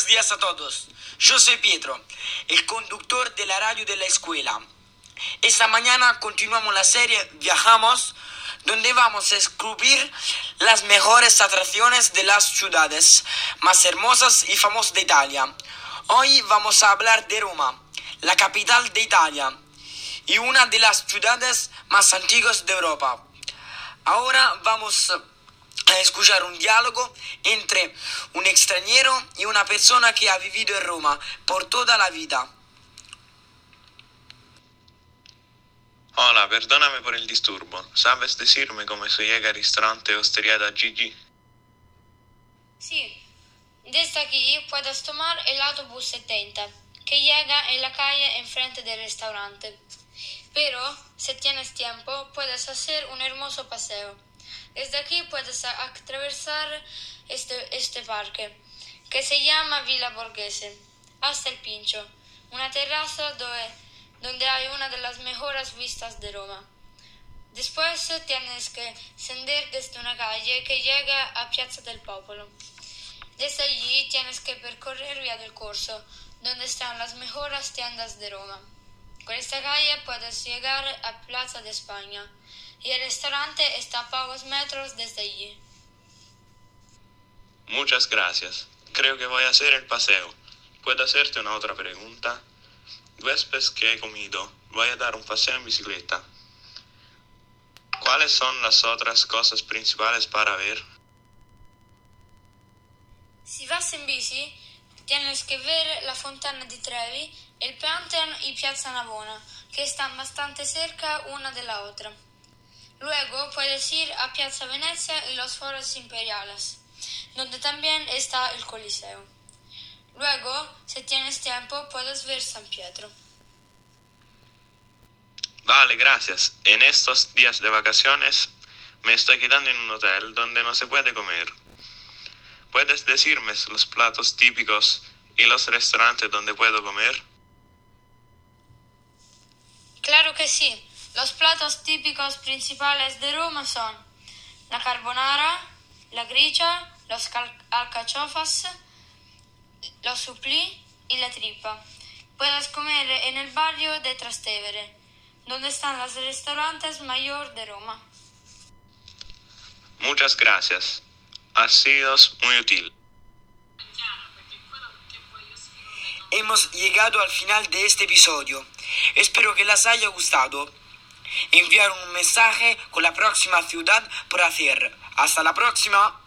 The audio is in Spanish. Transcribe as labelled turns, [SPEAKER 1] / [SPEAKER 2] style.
[SPEAKER 1] Buenos días a todos. Yo soy Pietro, el conductor de la radio de la escuela. Esta mañana continuamos la serie Viajamos, donde vamos a descubrir las mejores atracciones de las ciudades más hermosas y famosas de Italia. Hoy vamos a hablar de Roma, la capital de Italia y una de las ciudades más antiguas de Europa. Ahora vamos a escuchar un diálogo entre un extranjero y una persona que ha vivido en Roma por toda la vida.
[SPEAKER 2] Hola, perdóname por el disturbo. ¿Sabes decirme cómo se llega al restaurante Osteria da Gigi?
[SPEAKER 3] Sí, desde aquí puedes tomar el autobús 70, que llega en la calle enfrente del restaurante. Pero, si tienes tiempo, puedes hacer un hermoso paseo. Desde aquí puedes atravesar este, este parque, que se llama Villa Borghese, hasta el Pincho, una terraza donde, donde hay una de las mejores vistas de Roma. Después tienes que ascender desde una calle que llega a Piazza del Popolo. Desde allí tienes que percorrer Vía del Corso, donde están las mejores tiendas de Roma. Con esta calle puedes llegar a Plaza de España y el restaurante está a pocos metros desde allí.
[SPEAKER 2] Muchas gracias. Creo que voy a hacer el paseo. ¿Puedo hacerte una otra pregunta? Después que he comido, voy a dar un paseo en bicicleta. ¿Cuáles son las otras cosas principales para ver?
[SPEAKER 3] Si vas en bici, tienes que ver la Fontana di Trevi, el Pantheon y Piazza Navona, que están bastante cerca una de la otra. Luego puedes ir a Piazza Venezia y los foros imperiales, donde también está el Coliseo. Luego, si tienes tiempo, puedes ver San Pietro.
[SPEAKER 2] Vale, gracias. En estos días de vacaciones me estoy quedando en un hotel donde no se puede comer. ¿Puedes decirme los platos típicos y los restaurantes donde puedo comer?
[SPEAKER 3] Claro que sí. Los platos típicos principales de Roma son la carbonara, la gricia, los alcachofas, los supplì y la tripa. Puedes comer en el barrio de Trastevere, donde están los restaurantes mayor de Roma.
[SPEAKER 2] Muchas gracias. Ha sido muy útil.
[SPEAKER 1] Hemos llegado al final de este episodio. Espero que les haya gustado. Enviar un mensaje con la próxima ciudad por hacer. Hasta la próxima.